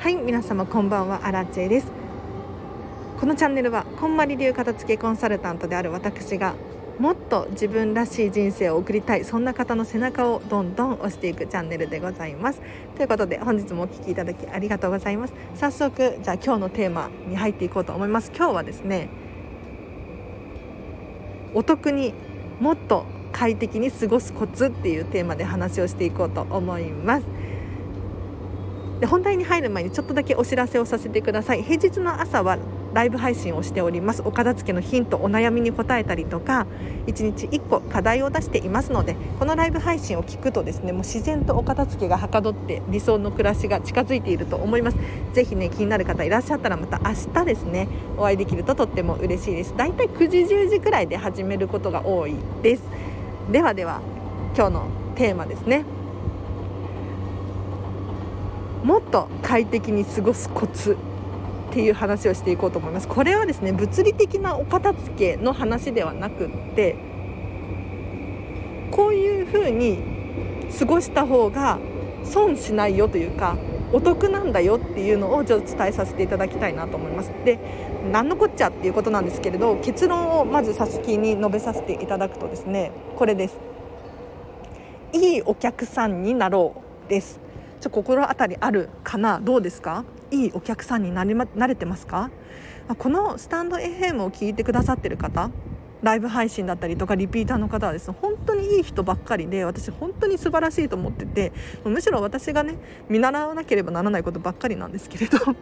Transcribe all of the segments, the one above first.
はい皆様こんばんはアラチェです。このチャンネルはこんまり流片付けコンサルタントである私がもっと自分らしい人生を送りたいそんな方の背中をどんどん押していくチャンネルでございます。ということで本日もお聴きいただきありがとうございます。早速じゃあ今日のテーマに入っていこうと思います。今日はですねお得にもっと快適に過ごすコツっていうテーマで話をしていこうと思います。で本題に入る前にちょっとだけお知らせをさせてください。平日の朝はライブ配信をしております。お片付けのヒントお悩みに答えたりとか1日1個課題を出していますのでこのライブ配信を聞くとですねもう自然とお片付けがはかどって理想の暮らしが近づいていると思います。ぜひね気になる方いらっしゃったらまた明日ですねお会いできるととっても嬉しいです。だいたい9時10時くらいで始めることが多いです。ではでは今日のテーマですね。もっと快適に過ごすコツっていう話をしていこうと思います。これはですね物理的なお片付けの話ではなくってこういう風に過ごした方が損しないよというかお得なんだよっていうのをちょっと伝えさせていただきたいなと思います。で何のこっちゃっていうことなんですけれど結論をまずさすきに述べさせていただくとですねこれです。いいお客さんになろうです。ちょ心当たりあるかな？どうですか？いいお客さんにな、ま、慣れてますか？このスタンド FM を聞いてくださってる方ライブ配信だったりとかリピーターの方はですね本当にいい人ばっかりで私本当に素晴らしいと思っててむしろ私がね見習わなければならないことばっかりなんですけれど。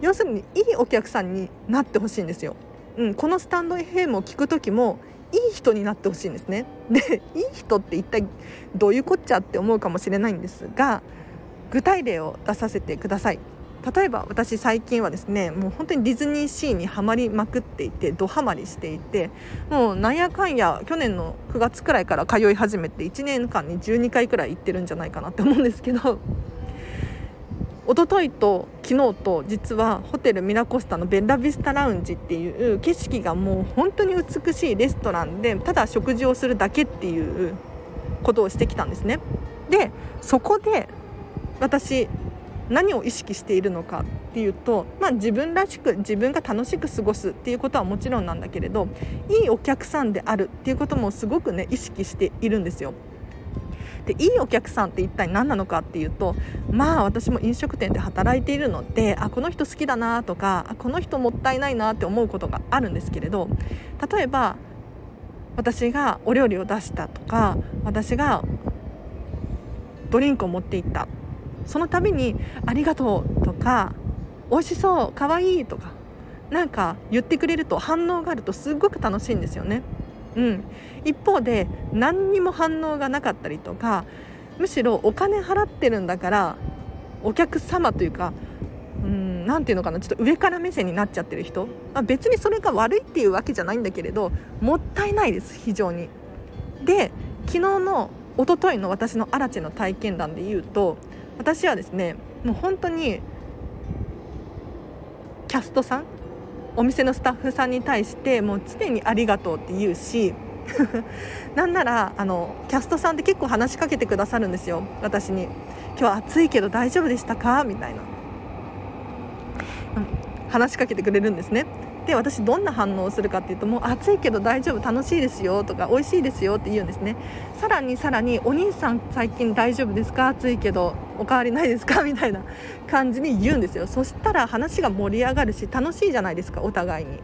要するにいいお客さんになってほしいんですよ、うん、このスタンド FM を聞く時もいい人になってほしいんですね。でいい人って一体どういうこっちゃって思うかもしれないんですが具体例を出させてください。例えば私最近はですねもう本当にディズニーシーにはまりまくっていてドハマりしていてもうなんやかんや去年の9月くらいから通い始めて1年間に12回くらい行ってるんじゃないかなって思うんですけど。一昨日と昨日と実はホテルミラコスタのベンラビスタラウンジっていう景色がもう本当に美しいレストランでただ食事をするだけっていうことをしてきたんですね。でそこで私何を意識しているのかっていうと、まあ、自分らしく自分が楽しく過ごすっていうことはもちろんなんだけれどいいお客さんであるっていうこともすごくね意識しているんですよ。でいいお客さんって一体何なのかっていうとまあ私も飲食店で働いているのであこの人好きだなとかこの人もったいないなって思うことがあるんですけれど例えば私がお料理を出したとか私がドリンクを持っていったその度に「ありがとう」とか「美味しそう」「かわいい」とかなんか言ってくれると反応があるとすごく楽しいんですよね。うん、一方で何にも反応がなかったりとかむしろお金払ってるんだからお客様というかうんていうのかなちょっと上から目線になっちゃってる人あ別にそれが悪いっていうわけじゃないんだけれどもったいないです非常に。で昨日の一昨日の私のアラチェの体験談で言うと私はですねもう本当にキャストさんお店のスタッフさんに対してもう常にありがとうって言うし なんならあのキャストさんって結構話しかけてくださるんですよ。私に「今日暑いけど大丈夫でしたか?」みたいな、うん、話しかけてくれるんですね。で私どんな反応をするかっていうともう暑いけど大丈夫楽しいですよとか美味しいですよって言うんですね。さらにさらにお兄さん最近大丈夫ですか？暑いけどおかわりないですか？みたいな感じに言うんですよ。そしたら話が盛り上がるし楽しいじゃないですかお互いに。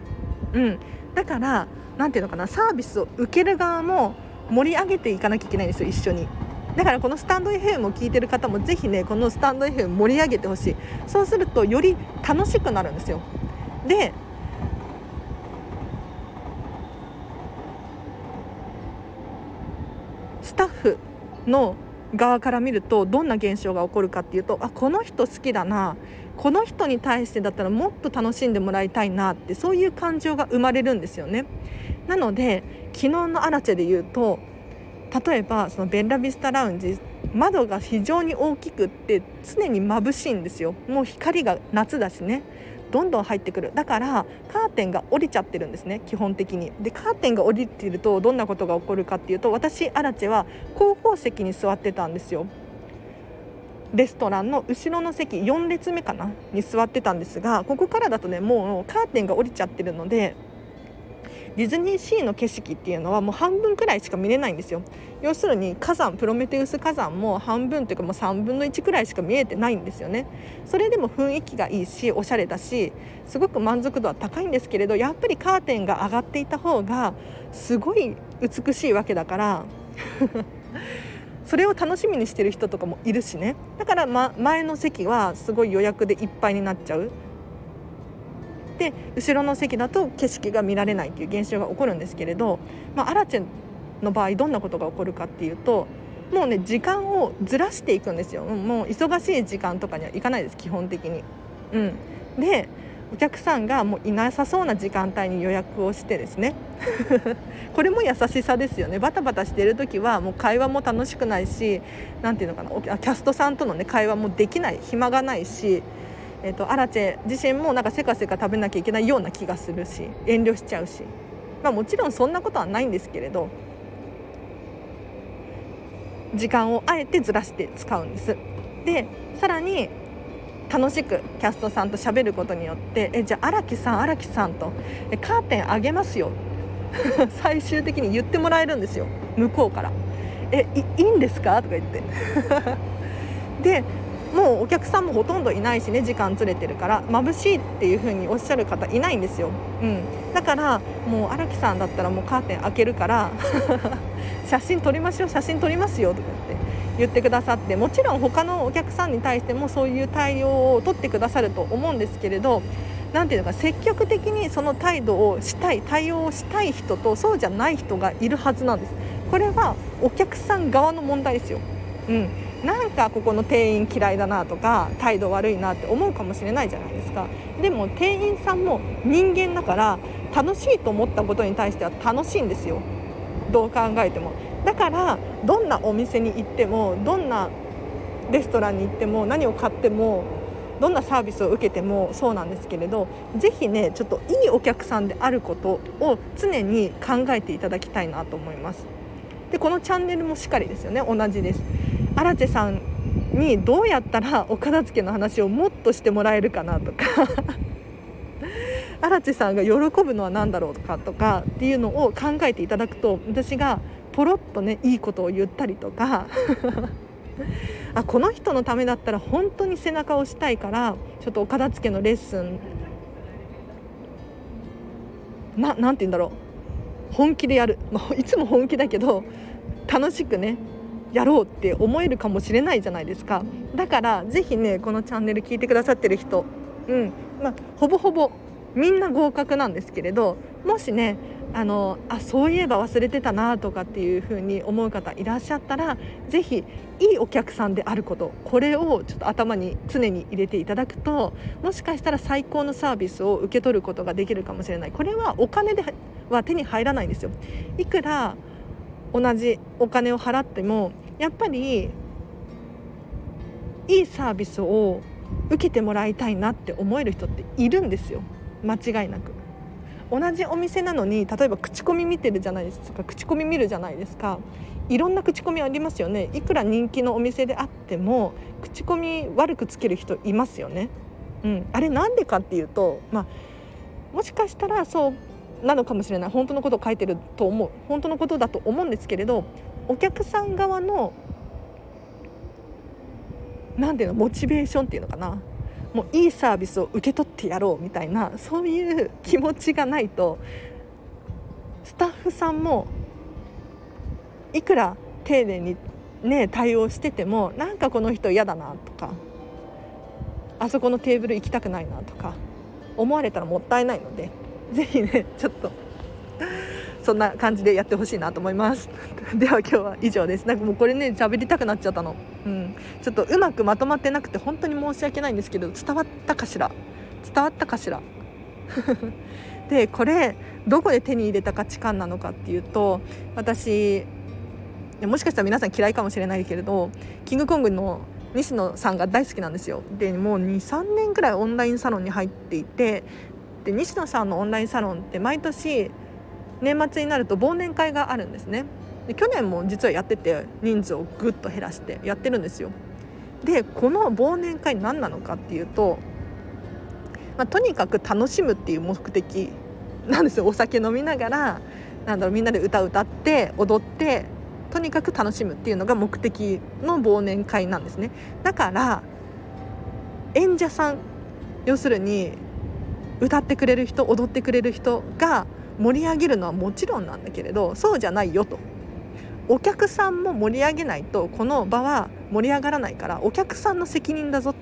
うん。だから何ていうのかなサービスを受ける側も盛り上げていかなきゃいけないんですよ一緒に。だからこのスタンド FM を聞いてる方もぜひねこのスタンド FM 盛り上げてほしい。そうするとより楽しくなるんですよ。でスタッフの側から見るとどんな現象が起こるかっていうとあこの人好きだなこの人に対してだったらもっと楽しんでもらいたいなってそういう感情が生まれるんですよね。なので昨日のアラチェで言うと例えばそのベンラビスタラウンジ窓が非常に大きくって常に眩しいんですよもう光が夏だしねどんどん入ってくる。だからカーテンが降りちゃってるんですね基本的に。でカーテンが降りてるとどんなことが起こるかっていうと私アラチェは後方席に座ってたんですよ。レストランの後ろの席4列目かな？に座ってたんですがここからだとねもうカーテンが降りちゃってるのでディズニーシーの景色っていうのはもう半分くらいしか見れないんですよ。要するに火山プロメテウス火山も半分というかもう3分の1くらいしか見えてないんですよね。それでも雰囲気がいいしおしゃれだしすごく満足度は高いんですけれどやっぱりカーテンが上がっていた方がすごい美しいわけだからそれを楽しみにしてる人とかもいるしね。だから、ま、前の席はすごい予約でいっぱいになっちゃう。で後ろの席だと景色が見られないっていう現象が起こるんですけれど、まあ、アラチェの場合どんなことが起こるかっていうともうね時間をずらしていくんですよ。もう忙しい時間とかには行かないです基本的に。うん、でお客さんがもういなさそうな時間帯に予約をしてですね。これも優しさですよね。バタバタしてる時はもう会話も楽しくないし何ていうのかな。キャストさんとの、ね、会話もできない。暇がないし、えーと、アラチェ自身もなんかせかせか食べなきゃいけないような気がするし遠慮しちゃうし、まあ、もちろんそんなことはないんですけれど時間をあえてずらして使うんです。でさらに楽しくキャストさんと喋ることによって「えじゃあ荒木さん荒木さん」と「えカーテン上げますよ」最終的に言ってもらえるんですよ。向こうから「えいいいんですか?」とか言って。でもうお客さんもほとんどいないしね時間ずれてるから眩しいっていう風におっしゃる方いないんですよ、うん、だからもう荒木さんだったらもうカーテン開けるから 写真撮りましょう写真撮りますよとかって言ってくださってもちろん他のお客さんに対してもそういう対応を取ってくださると思うんですけれど何ていうのか積極的にその態度をしたい対応をしたい人とそうじゃない人がいるはずなんです。これはお客さん側の問題ですよ、うん、なんかここの店員嫌いだなとか態度悪いなって思うかもしれないじゃないですか。でも店員さんも人間だから楽しいと思ったことに対しては楽しいんですよ。どう考えても。だからどんなお店に行ってもどんなレストランに行っても何を買ってもどんなサービスを受けてもそうなんですけれどぜひねちょっといいお客さんであることを常に考えていただきたいなと思います。でこのチャンネルもしっかりですよね。同じです。荒地さんにどうやったらお片付けの話をもっとしてもらえるかなとか。荒地さんが喜ぶのは何だろうとかとかっていうのを考えていただくと私がポロッとねいいことを言ったりとか。あこの人のためだったら本当に背中を押したいからちょっとお片付けのレッスンななんて言うんだろう。本気でやる、まあ、いつも本気だけど楽しくねやろうって思えるかもしれないじゃないですか。だからぜひねこのチャンネル聞いてくださってる人うん。まあほぼほぼみんな合格なんですけれどもしねあのあそういえば忘れてたなとかっていうふうに思う方いらっしゃったらぜひいいお客さんであることこれをちょっと頭に常に入れていただくともしかしたら最高のサービスを受け取ることができるかもしれない。これはお金では手に入らないんですよ。いくら同じお金を払ってもやっぱりいいサービスを受けてもらいたいなって思える人っているんですよ。間違いなく。同じお店なのに例えば口コミ見てるじゃないですか。口コミ見るじゃないですか。いろんな口コミありますよね。いくら人気のお店であっても口コミ悪くつける人いますよね、うん、あれなんでかっていうと、まあ、もしかしたらそうなのかもしれない。本当のことを書いてると思う。本当のことだと思うんですけれどお客さん側の何ていうのモチベーションっていうのかな。もういいサービスを受け取ってやろうみたいなそういう気持ちがないとスタッフさんもいくら丁寧にね対応しててもなんかこの人嫌だなとかあそこのテーブル行きたくないなとか思われたらもったいないのでぜひねちょっとそんな感じでやってほしいなと思います。では今日は以上です。なんかもうこれね喋りたくなっちゃったの。うん。ちょっとうまくまとまってなくて本当に申し訳ないんですけど伝わったかしら？伝わったかしら？でこれどこで手に入れた価値観なのかっていうと私もしかしたら皆さん嫌いかもしれないけれどキングコングの西野さんが大好きなんですよ。でもう23年くらいオンラインサロンに入っていてで西野さんのオンラインサロンって毎年年末になると忘年会があるんですね。で去年も実はやってて人数をぐっと減らしてやってるんですよ。でこの忘年会何なのかっていうと、まあ、とにかく楽しむっていう目的なんですよ。お酒飲みながらなんだろうみんなで歌歌って踊ってとにかく楽しむっていうのが目的の忘年会なんですね。だから演者さん要するに歌ってくれる人踊ってくれる人が盛り上げるのはもちろんなんだけれどそうじゃないよと。お客さんも盛り上げないとこの場は盛り上がらないからお客さんの責任だぞって。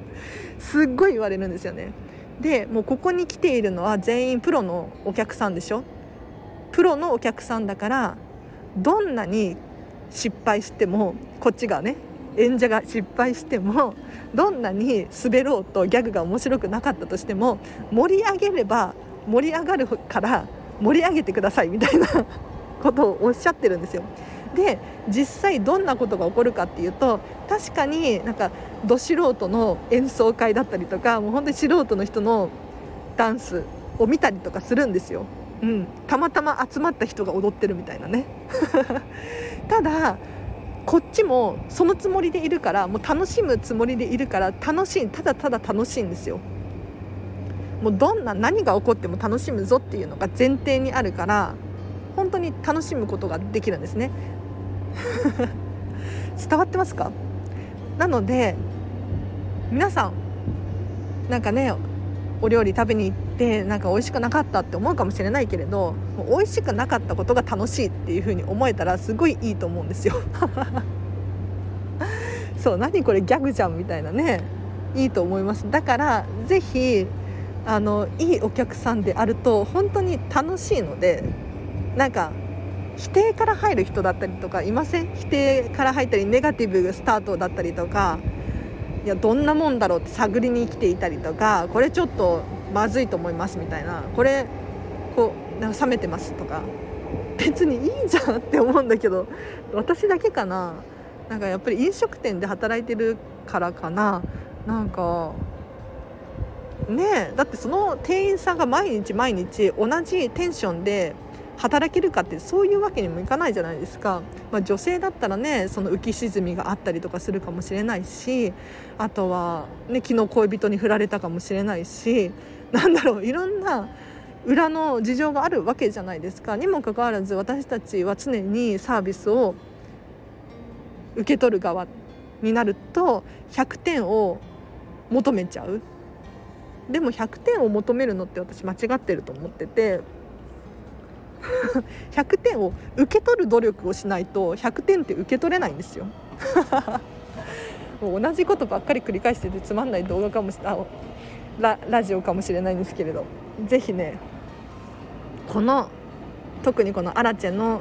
すっごい言われるんですよね。でもうここに来ているのは全員プロのお客さんでしょ。プロのお客さんだからどんなに失敗してもこっちがね演者が失敗してもどんなに滑ろうとギャグが面白くなかったとしても盛り上げれば盛り上がるから盛り上げてくださいみたいな ことをおっしゃってるんですよ。で実際どんなことが起こるかっていうと確かになんかど素人の演奏会だったりとかもう本当に素人の人のダンスを見たりとかするんですよ。うん、たまたま集まった人が踊ってるみたいなね ただこっちもそのつもりでいるからもう楽しむつもりでいるから楽しいただただ楽しいんですよもうどんな何が起こっても楽しむぞっていうのが前提にあるから本当に楽しむことができるんですね。伝わってますか？なので皆さんなんかねお料理食べに行ってなんか美味しくなかったって思うかもしれないけれどもう美味しくなかったことが楽しいっていう風に思えたらすごいいいと思うんですよ。そう何これギャグじゃんみたいなねいいと思います。だからぜひあのいいお客さんであると本当に楽しいのでなんか否定から入る人だったりとかいません？否定から入ったりネガティブスタートだったりとかいやどんなもんだろうって探りに来ていたりとかこれちょっとまずいと思いますみたいな。これこうなんか冷めてますとか。別にいいじゃんって思うんだけど私だけかな？なんかやっぱり飲食店で働いてるからかな？なんかねだってその店員さんが毎日毎日同じテンションで働けるかってそういうわけにもいかないじゃないですか、まあ、女性だったらねその浮き沈みがあったりとかするかもしれないしあとは、ね、昨日恋人に振られたかもしれないしなんだろういろんな裏の事情があるわけじゃないですか。にもかかわらず私たちは常にサービスを受け取る側になると100点を求めちゃう。でも100点を求めるのって私間違ってると思ってて。100点を受け取る努力をしないと100点って受け取れないんですよ。もう同じことばっかり繰り返しててつまんない動画かもしれララジオかもしれないんですけれど。是非ねこの特にこのアラチェの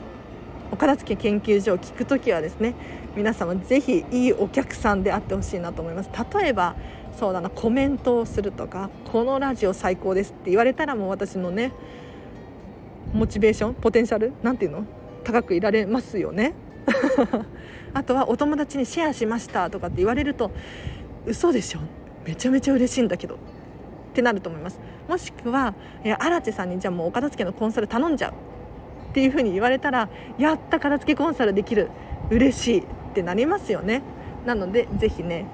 お片付け研究所を聞く時はですね皆様是非いいお客さんであってほしいなと思います。例えばそうだなコメントをするとかこのラジオ最高ですって言われたらもう私のねモチベーションポテンシャルなんていうの高くいられますよね。あとはお友達にシェアしましたとかって言われると嘘でしょ？めちゃめちゃ嬉しいんだけど。ってなると思います。もしくは荒地さんにじゃあもうお片付けのコンサル頼んじゃうっていうふうに言われたらやった片付けコンサルできる。嬉しいってなりますよね。なのでぜひね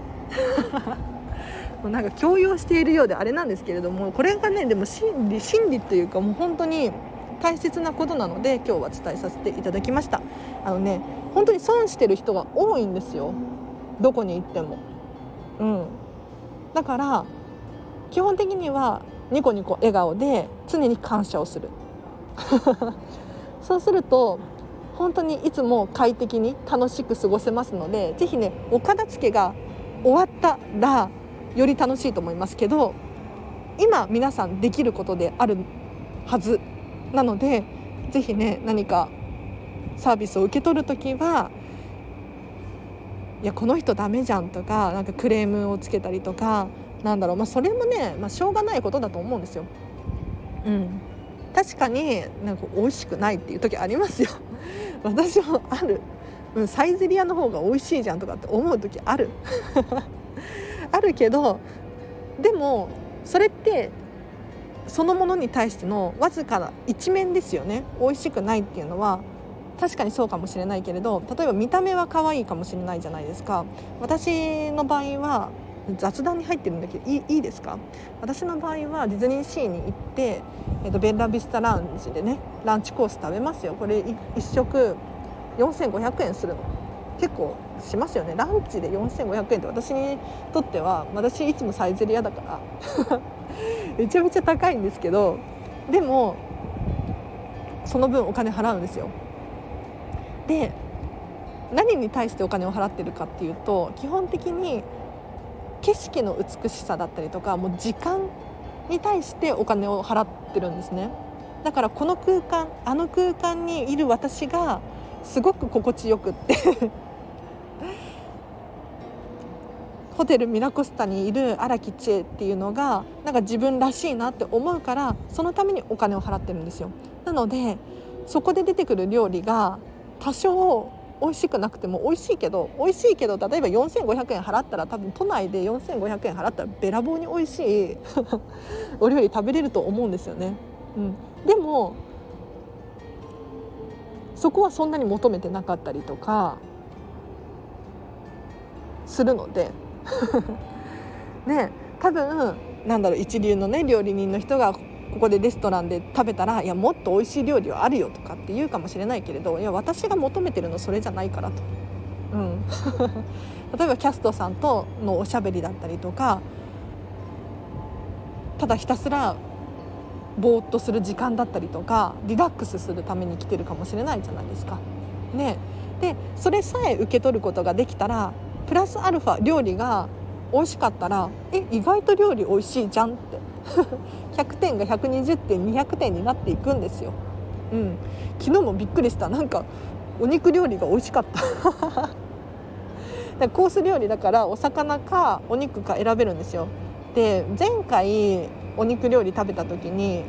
うなんか強要しているようであれなんですけれどもこれがねでも心理心理というかもう本当に大切なことなので今日は伝えさせていただきました。あのね本当に損してる人が多いんですよ。どこに行っても。うん。だから基本的にはニコニコ笑顔で常に感謝をする。そうすると本当にいつも快適に楽しく過ごせますので是非ねお片付けが終わったらより楽しいと思いますけど今皆さんできることであるはずなので是非ね何かサービスを受け取る時はいやこの人ダメじゃんとかなんかクレームをつけたりとかなんだろう、まあ、それもね、まあ、しょうがないことだと思うんですよ。うん、確かになんか美味しくないっていう時ありますよ。私もある、うん、サイゼリアの方が美味しいじゃんとかって思う時ある。あるけどでもそれってそのものに対してのわずかな一面ですよね。美味しくないっていうのは確かにそうかもしれないけれど例えば見た目は可愛いかもしれないじゃないですか。私の場合は雑談に入ってるんだけどいいいいですか？私の場合はディズニーシーに行って、えーと、ベンラビスタラウンジでねランチコース食べますよ。これ1食4500円するの。結構しますよね。ランチで4500円って私にとっては私いつもサイゼリアだから。めちゃめちゃ高いんですけどでもその分お金払うんですよ。で何に対してお金を払ってるかっていうと基本的に景色の美しさだったりとかもう時間に対してお金を払ってるんですね。だからこの空間あの空間にいる私がすごく心地よくって。ホテルミラコスタにいる荒木千恵っていうのがなんか自分らしいなって思うからそのためにお金を払ってるんですよなのでそこで出てくる料理が多少美味しくなくても美味しいけど美味しいけど例えば4500円払ったら多分都内で4500円払ったらべらぼうに美味しい お料理食べれると思うんですよね。うん、でもそこはそんなに求めてなかったりとかするので ね多分なんだろう一流のね料理人の人がここでレストランで食べたらいやもっと美味しい料理はあるよとかって言うかもしれないけれどいや私が求めてるのそれじゃないからと。うん、例えばキャストさんとのおしゃべりだったりとかただひたすらぼーっとする時間だったりとかリラックスするために来てるかもしれないじゃないですか。ね、でそれさえ受け取ることができたらプラスアルファ料理が美味しかったらえ意外と料理美味しいじゃんって。100点が120点200点になっていくんですよ、うん、昨日もびっくりした。なんかお肉料理が美味しかった。コース料理だからお魚かお肉か選べるんですよ。で前回お肉料理食べた時に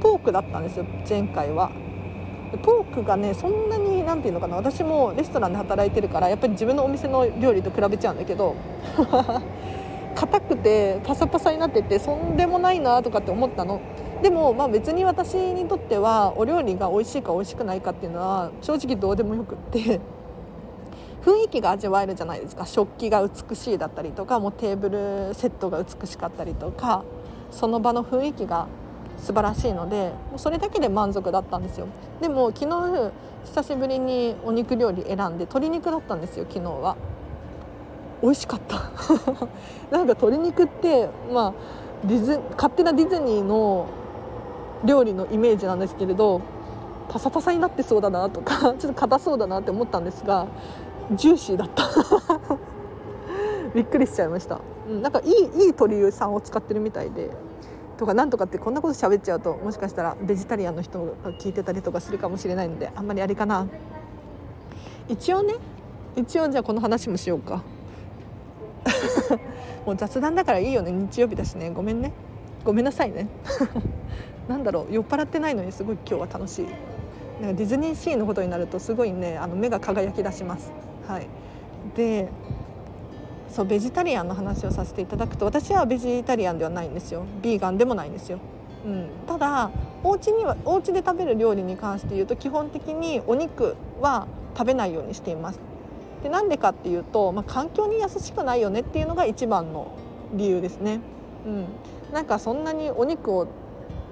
ポークだったんですよ。前回は。ポークがねそんなに何て言うのかな私もレストランで働いてるからやっぱり自分のお店の料理と比べちゃうんだけど 硬くてパサパサになっててそんでもないなとかって思ったの。でもまあ別に私にとってはお料理が美味しいか美味しくないかっていうのは正直どうでもよくって雰囲気が味わえるじゃないですか。食器が美しいだったりとかもうテーブルセットが美しかったりとかその場の雰囲気が素晴らしいのでもうそれだけで満足だったんですよ。でも昨日久しぶりにお肉料理選んで鶏肉だったんですよ昨日は。美味しかった。なんか鶏肉ってまあディズ勝手なディズニーの料理のイメージなんですけれどパサパサになってそうだなとか ちょっと硬そうだなって思ったんですがジューシーだった。びっくりしちゃいました、うん、なんかいいいい鶏さんを使ってるみたいで。とかなんとかってこんなこと喋っちゃうともしかしたらベジタリアンの人が聞いてたりとかするかもしれないのであんまりあれかな。一応ね一応じゃあこの話もしようか。もう雑談だからいいよね。日曜日だしね。ごめんね。ごめんなさいね。なんだろう。酔っ払ってないのにすごい今日は楽しい。なんかディズニーシーのことになるとすごいねあの目が輝き出します。はい。でそうベジタリアンの話をさせていただくと私はベジタリアンではないんですよ。ビーガンでもないんですよ、うん、ただお家にはお家で食べる料理に関して言うと基本的にお肉は食べないようにしています。でなんでかっていうと、まあ、環境に優しくないよねっていうのが一番の理由ですね。うん、なんかそんなにお肉を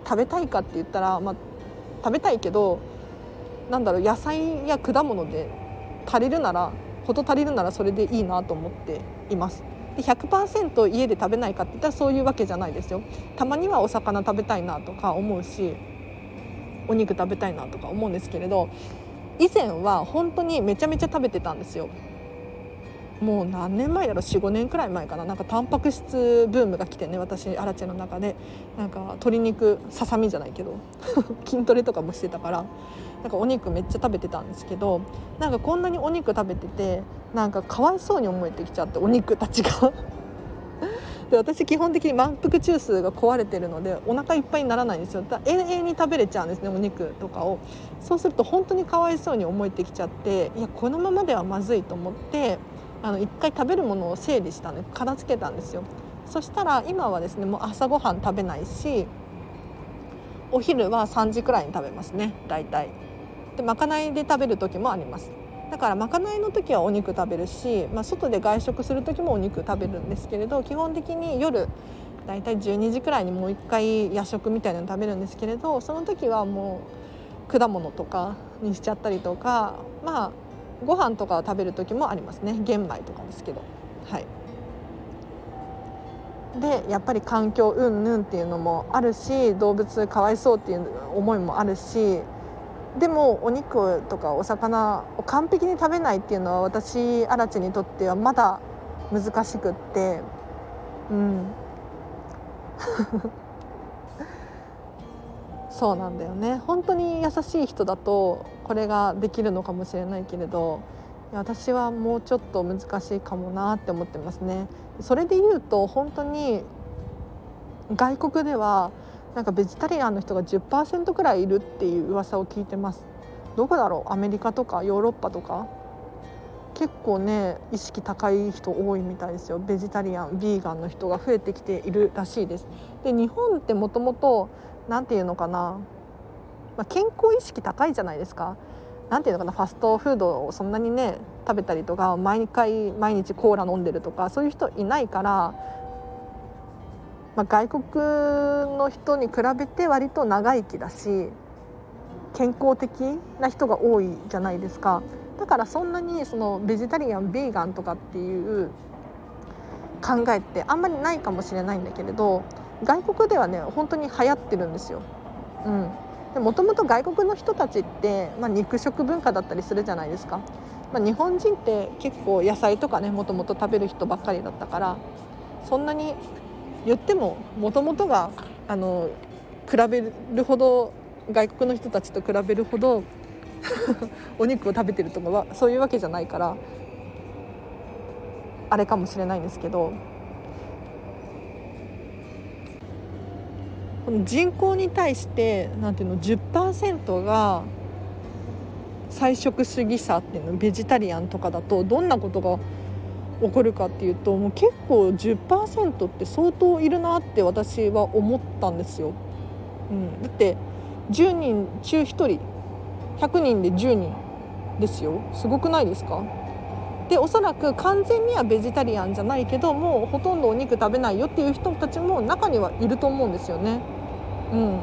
食べたいかって言ったら、まあ、食べたいけどなんだろう野菜や果物で足りるなら事足りるならそれでいいなと思っています。で100%家で食べないかって言ったらそういうわけじゃないですよ。たまにはお魚食べたいなとか思うしお肉食べたいなとか思うんですけれど以前は本当にめちゃめちゃ食べてたんですよ。もう何年前だろ？う45年くらい前かな。なんかタンパク質ブームが来てね私アラチェの中で。なんか鶏肉ささみじゃないけど 筋トレとかもしてたから。なんかお肉めっちゃ食べてたんですけどなんかこんなにお肉食べててなんかかわいそうに思えてきちゃってお肉たちが。で私基本的に満腹中枢が壊れてるのでお腹いっぱいにならないんですよ。だ永遠に食べれちゃうんですねお肉とかを。そうすると本当にかわいそうに思えてきちゃっていやこのままではまずいと思ってあの一回食べるものを整理したんで片付けたんですよ。そしたら今はですねもう朝ごはん食べないしお昼は3時くらいに食べますね大体。でまかないで食べる時もあります。だからまかないの時はお肉食べるし、まあ、外で外食する時もお肉食べるんですけれど基本的に夜だいたい12時くらいにもう一回夜食みたいなの食べるんですけれどその時はもう果物とかにしちゃったりとかまあご飯とかを食べる時もありますね。玄米とかですけど。はい。でやっぱり環境うんぬんっていうのもあるし動物かわいそうっていう思いもあるしでもお肉とかお魚を完璧に食べないっていうのは私荒地にとってはまだ難しくって。うん。そうなんだよね。本当に優しい人だとこれができるのかもしれないけれど私はもうちょっと難しいかもなって思ってますね。それで言うと本当に外国ではなんかベジタリアンの人が10%くらいいるっていう噂を聞いてます。どこだろう？アメリカとか？ヨーロッパとか？結構ね意識高い人多いみたいですよ。ベジタリアンビーガンの人が増えてきているらしいです。で日本ってもともと何て言うのかな、まあ、健康意識高いじゃないですか。何ていうのかな？ファストフードをそんなにね食べたりとか毎回毎日コーラ飲んでるとかそういう人いないから、まあ、外国の人に比べて割と長生きだし健康的な人が多いじゃないですか。だからそんなにそのベジタリアンビーガンとかっていう考えってあんまりないかもしれないんだけれど外国ではね本当に流行ってるんですよ。うん。でもともと外国の人たちって、まあ、肉食文化だったりするじゃないですか、まあ、日本人って結構野菜とかねもともと食べる人ばっかりだったからそんなに言ってももともとがあの比べるほど外国の人たちと比べるほど お肉を食べてるとかはそういうわけじゃないからあれかもしれないんですけどこの人口に対してなんていうの10%が菜食主義者っていうのベジタリアンとかだとどんなことが起こるかっていうともう結構10%って相当いるなって私は思ったんですよ。うん、だって10人中1人。100人で10人ですよ。すごくないですか？でおそらく完全にはベジタリアンじゃないけどもうほとんどお肉食べないよっていう人たちも中にはいると思うんですよね。うん、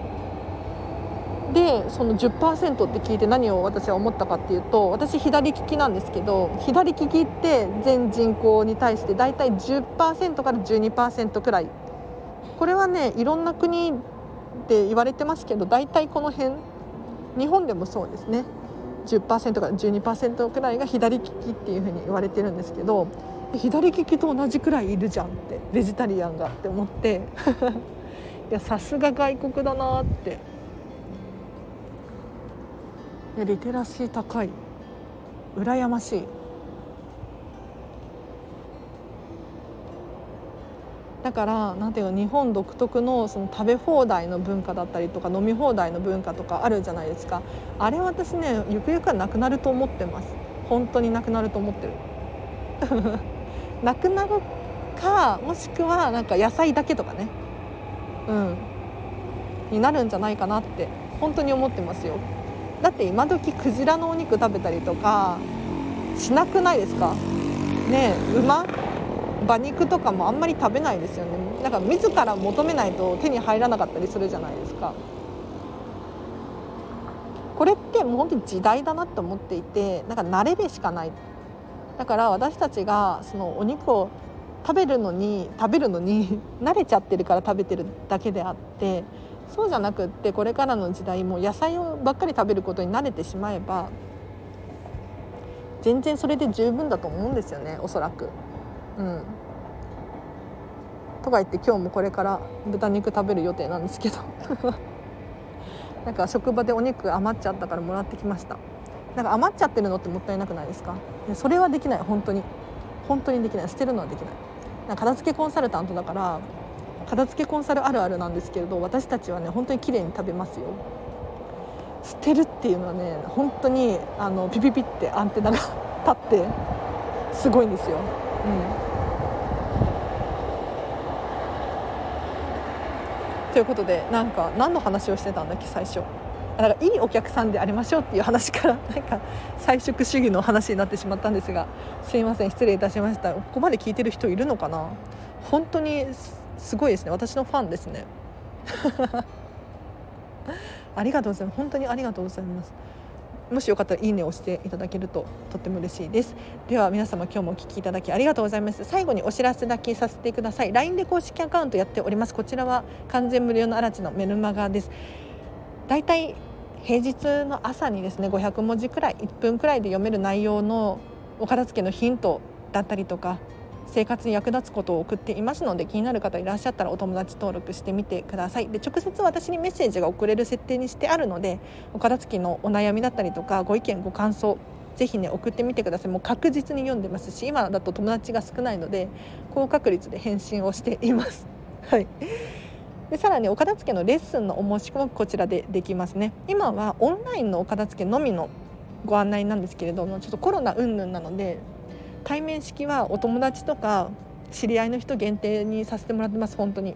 でその10%って聞いて何を私は思ったかっていうと私左利きなんですけど左利きって全人口に対して大体10%から12%くらい。これはねいろんな国で言われてますけど大体この辺。日本でもそうですね。10%から12%くらいが左利きっていうふうに言われてるんですけど左利きと同じくらいいるじゃんってベジタリアンがって思って。いやさすが外国だなっていやリテラシー高い。羨ましい。だからなんていうの日本独特のその食べ放題の文化だったりとか飲み放題の文化とかあるじゃないですか。あれ私ねゆくゆくはなくなると思ってます。本当になくなると思ってる。なくなるかもしくはなんか野菜だけとかね。うん。になるんじゃないかなって本当に思ってますよ。だって今時クジラのお肉食べたりとかしなくないですか？ね馬？馬肉とかもあんまり食べないですよね。なんか自ら求めないと手に入らなかったりするじゃないですか。これってもう本当に時代だなって思っていてなんか慣れべしかない。だから私たちがそのお肉を食べるのに食べるのに 慣れちゃってるから食べてるだけであってそうじゃなくってこれからの時代も野菜をばっかり食べることに慣れてしまえば全然それで十分だと思うんですよねおそらく。うん、とか言って今日もこれから豚肉食べる予定なんですけど。なんか職場でお肉余っちゃったからもらってきました。なんか余っちゃってるのってもったいなくないですか？それはできない。本当に。本当にできない。捨てるのはできない。片付けコンサルタントだから片付けコンサルあるあるなんですけれど私たちはね本当に綺麗に食べますよ。捨てるっていうのはね本当にあのピピピってアンテナが 立ってすごいんですよ、うん。ということでなんか何の話をしてたんだっけ最初。だからいいお客さんでありましょうっていう話から なんか菜食主義の話になってしまったんですがすいません失礼いたしました。ここまで聞いてる人いるのかな？本当にすごいですね。私のファンですね。ありがとうございます。本当にありがとうございます。もしよかったらいいねを押していただけるととっても嬉しいです。では皆様今日もお聞きいただきありがとうございます。最後にお知らせだけさせてください。LINE で公式アカウントやっております。こちらは完全無料の荒地のメルマガです。だいたい平日の朝にですね500文字くらい1分くらいで読める内容のお片付けのヒントだったりとか生活に役立つことを送っていますので気になる方いらっしゃったらお友達登録してみてください。で直接私にメッセージが送れる設定にしてあるのでお片付けのお悩みだったりとかご意見ご感想ぜひね送ってみてください。もう確実に読んでますし今だと友達が少ないので高確率で返信をしています。はい。でさらにお片付けのレッスンのお申し込みこちらでできますね。今はオンラインのお片付けのみのご案内なんですけれどもちょっとコロナ云々なので対面式はお友達とか知り合いの人限定にさせてもらってます本当に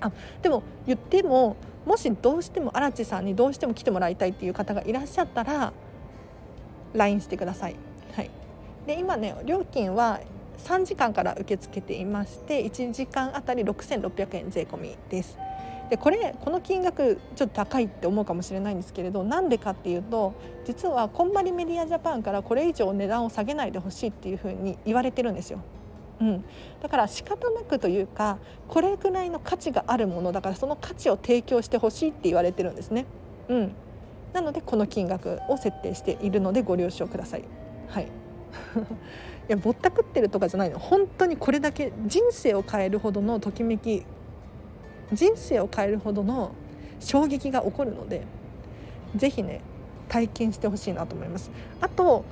あでも言ってももしどうしても荒地さんにどうしても来てもらいたいっていう方がいらっしゃったら LINE してください。はい、で今ね料金は3時間から受け付けていまして1時間あたり6600円税込みです。でこれこの金額ちょっと高いって思うかもしれないんですけれどなんでかっていうと実はこんまりメディアジャパンからこれ以上値段を下げないでほしいっていうふうに言われてるんですよ。うん、だから仕方なくというかこれくらいの価値があるものだからその価値を提供してほしいって言われてるんですね。うん、なのでこの金額を設定しているのでご了承ください。はい いやぼったくってるとかじゃないの本当にこれだけ人生を変えるほどのときめき人生を変えるほどの衝撃が起こるので是非ね体験してほしいなと思います。あと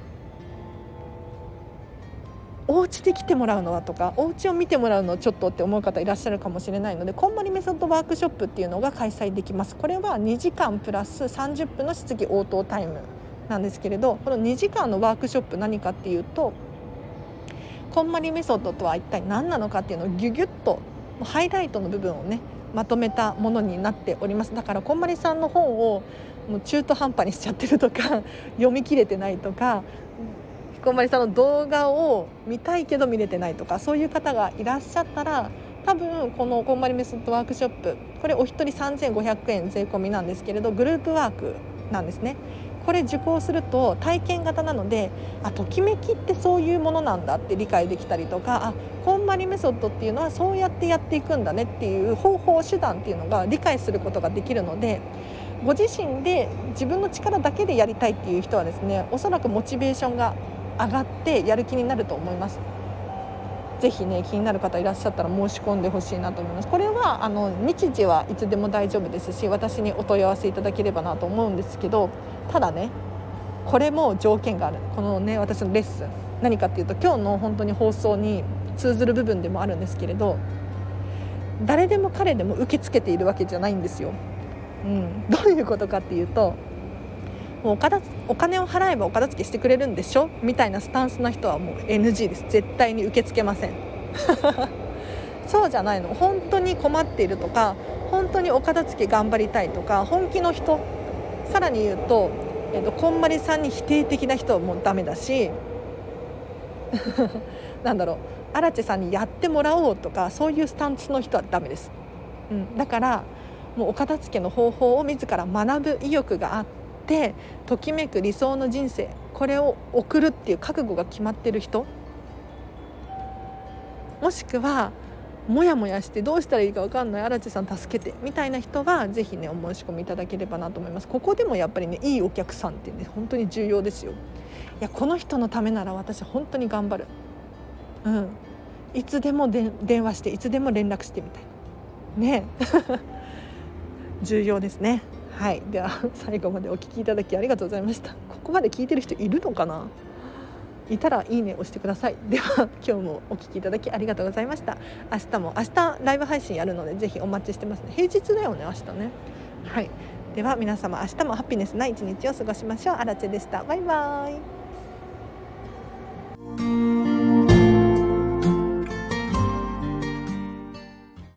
お家で来てもらうのはとかお家を見てもらうのちょっとって思う方いらっしゃるかもしれないのでこんまりメソッドワークショップっていうのが開催できますこれは2時間プラス30分の質疑応答タイムなんですけれどこの2時間のワークショップ何かっていうとこんまりメソッドとは一体何なのかっていうのをギュギュッとハイライトの部分をねまとめたものになっております。だからこんまりさんの本をもう中途半端にしちゃってるとか 読み切れてないとかこんまりさんの動画を見たいけど見れてないとかそういう方がいらっしゃったら多分このこんまりメソッドワークショップこれお一人3500円税込みなんですけれどグループワークなんですね。これ受講すると体験型なのであときめきってそういうものなんだって理解できたりとかあこんまりメソッドっていうのはそうやってやっていくんだねっていう方法手段っていうのが理解することができるのでご自身で自分の力だけでやりたいっていう人はですねおそらくモチベーションが上がってやる気になると思います。ぜひね気になる方いらっしゃったら申し込んでほしいなと思います。これはあの日時はいつでも大丈夫ですし私にお問い合わせいただければなと思うんですけどただねこれも条件がある。このね私のレッスン。何かっていうと今日の本当に放送に通ずる部分でもあるんですけれど誰でも彼でも受け付けているわけじゃないんですよ。うん、どういうことかっていうともうお金を払えばお片付けしてくれるんでしょ？みたいなスタンスの人はもう NG です。絶対に受け付けません。そうじゃないの。本当に困っているとか本当にお片付け頑張りたいとか本気の人さらに言うと、えーと、こんまりさんに否定的な人はもうダメだし なんだろう。荒地さんにやってもらおうとかそういうスタンスの人はダメです、うん、だからもうお片付けの方法を自ら学ぶ意欲があっててときめく理想の人生これを送るっていう覚悟が決まってる人。もしくはモヤモヤしてどうしたらいいか分かんない荒地さん助けてみたいな人はぜひねお申し込みいただければなと思います。ここでもやっぱりねいいお客さんってね本当に重要ですよ。いやこの人のためなら私本当に頑張る。うん。いつでもで電話していつでも連絡してみたい。ね。重要ですね。はい。では 最後までお聴きいただきありがとうございました。ここまで聞いてる人いるのかな？いたらいいね押してください。では 今日もお聴きいただきありがとうございました。明日も明日ライブ配信やるのでぜひお待ちしてますね。平日だよね明日ね。はい。では皆様明日もハピネスな一日を過ごしましょう。あらでした。バイバーイ。